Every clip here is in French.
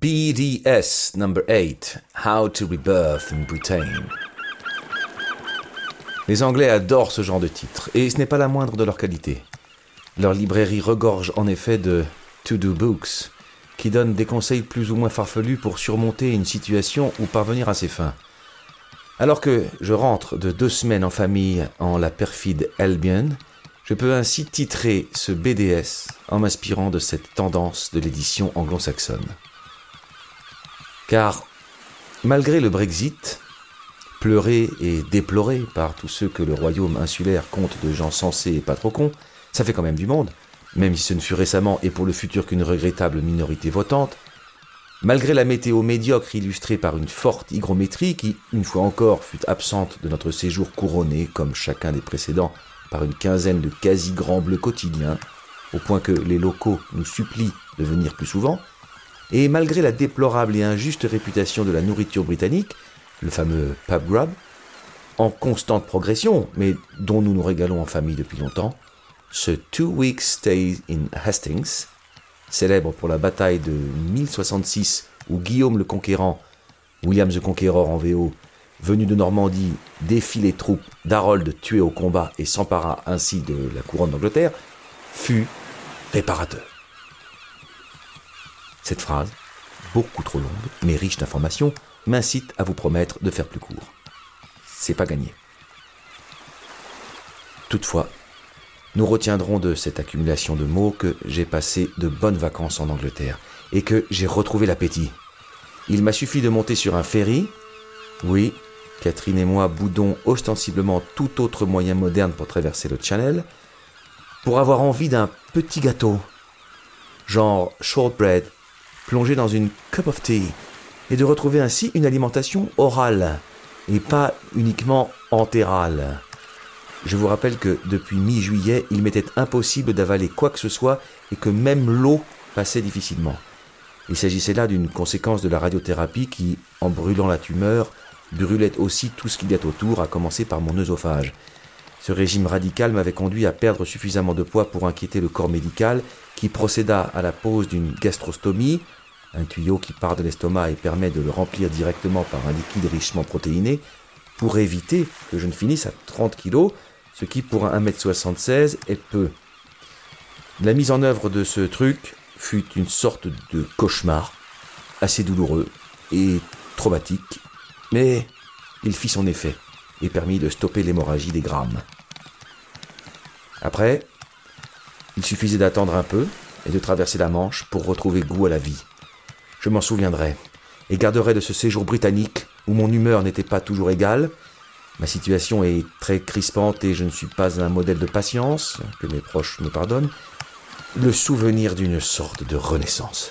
BDS number 8 How to Rebirth in Britain. Les Anglais adorent ce genre de titre, et ce n'est pas la moindre de leur qualité. Leur librairie regorge en effet de to-do books, qui donnent des conseils plus ou moins farfelus pour surmonter une situation ou parvenir à ses fins. Alors que je rentre de deux semaines en famille en la perfide Albion, je peux ainsi titrer ce BDS en m'inspirant de cette tendance de l'édition anglo-saxonne. Car, malgré le Brexit, pleuré et déploré par tous ceux que le royaume insulaire compte de gens sensés et pas trop cons, ça fait quand même du monde, même si ce ne fut récemment et pour le futur qu'une regrettable minorité votante, malgré la météo médiocre illustrée par une forte hygrométrie qui, une fois encore, fut absente de notre séjour couronné, comme chacun des précédents, par une quinzaine de quasi grands bleus quotidiens, au point que les locaux nous supplient de venir plus souvent, et malgré la déplorable et injuste réputation de la nourriture britannique, le fameux pub grub, en constante progression, mais dont nous nous régalons en famille depuis longtemps, ce Two Weeks Stay in Hastings, célèbre pour la bataille de 1066 où Guillaume le Conquérant, William the Conqueror en VO, venu de Normandie, défie les troupes d'Harold tuées au combat et s'empara ainsi de la couronne d'Angleterre, fut réparateur. Cette phrase, beaucoup trop longue, mais riche d'informations, m'incite à vous promettre de faire plus court. C'est pas gagné. Toutefois, nous retiendrons de cette accumulation de mots que j'ai passé de bonnes vacances en Angleterre et que j'ai retrouvé l'appétit. Il m'a suffi de monter sur un ferry. Oui, Catherine et moi boudons ostensiblement tout autre moyen moderne pour traverser le Channel, pour avoir envie d'un petit gâteau, genre shortbread plonger dans une cup of tea et de retrouver ainsi une alimentation orale et pas uniquement entérale. Je vous rappelle que depuis mi-juillet, il m'était impossible d'avaler quoi que ce soit et que même l'eau passait difficilement. Il s'agissait là d'une conséquence de la radiothérapie qui, en brûlant la tumeur, brûlait aussi tout ce qu'il y a autour, à commencer par mon œsophage. Ce régime radical m'avait conduit à perdre suffisamment de poids pour inquiéter le corps médical, qui procéda à la pose d'une gastrostomie, un tuyau qui part de l'estomac et permet de le remplir directement par un liquide richement protéiné, pour éviter que je ne finisse à 30 kg, ce qui pour un 1m76 est peu. La mise en œuvre de ce truc fut une sorte de cauchemar, assez douloureux et traumatique, mais il fit son effet et permit de stopper l'hémorragie des grammes. Après, il suffisait d'attendre un peu et de traverser la Manche pour retrouver goût à la vie. Je m'en souviendrai et garderai de ce séjour britannique où mon humeur n'était pas toujours égale. Ma situation est très crispante et je ne suis pas un modèle de patience, que mes proches me pardonnent, le souvenir d'une sorte de renaissance.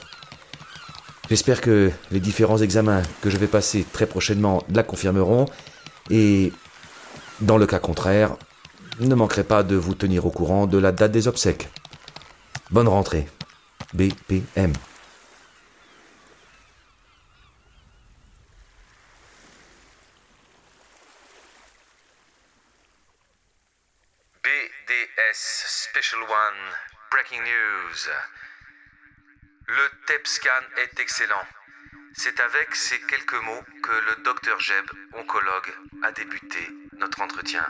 J'espère que les différents examens que je vais passer très prochainement la confirmeront et, dans le cas contraire, ne manquerai pas de vous tenir au courant de la date des obsèques. Bonne rentrée. BPM. BDS Special One Breaking News. Le TEP scan est excellent. C'est avec ces quelques mots que le docteur Jeb, oncologue, a débuté notre entretien.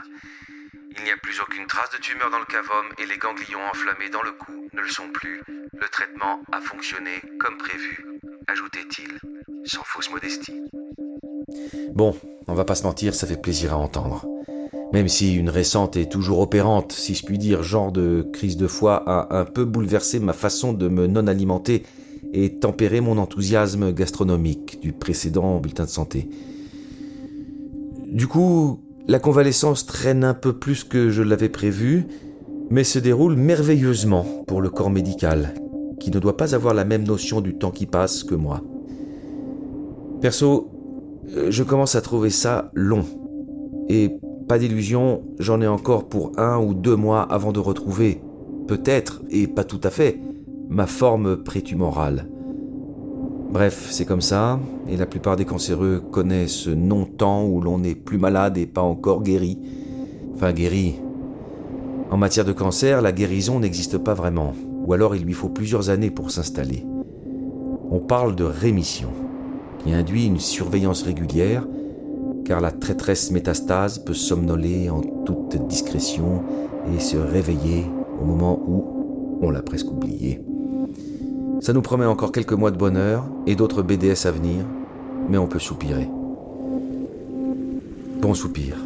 Il n'y a plus aucune trace de tumeur dans le cavum et les ganglions enflammés dans le cou ne le sont plus. Le traitement a fonctionné comme prévu, ajoutait-il, sans fausse modestie. Bon, on va pas se mentir, ça fait plaisir à entendre. Même si une récente et toujours opérante, si je puis dire, genre de crise de foi a un peu bouleversé ma façon de me non-alimenter et tempéré mon enthousiasme gastronomique du précédent bulletin de santé. Du coup, la convalescence traîne un peu plus que je l'avais prévu, mais se déroule merveilleusement pour le corps médical, qui ne doit pas avoir la même notion du temps qui passe que moi. Perso, euh, je commence à trouver ça long. Et pas d'illusion, j'en ai encore pour un ou deux mois avant de retrouver, peut-être, et pas tout à fait, ma forme prétumorale. Bref, c'est comme ça, et la plupart des cancéreux connaissent ce non-temps où l'on est plus malade et pas encore guéri. Enfin, guéri. En matière de cancer, la guérison n'existe pas vraiment, ou alors il lui faut plusieurs années pour s'installer. On parle de rémission, qui induit une surveillance régulière, car la traîtresse métastase peut somnoler en toute discrétion et se réveiller au moment où on l'a presque oublié. Ça nous promet encore quelques mois de bonheur et d'autres BDS à venir, mais on peut soupirer. Bon soupir.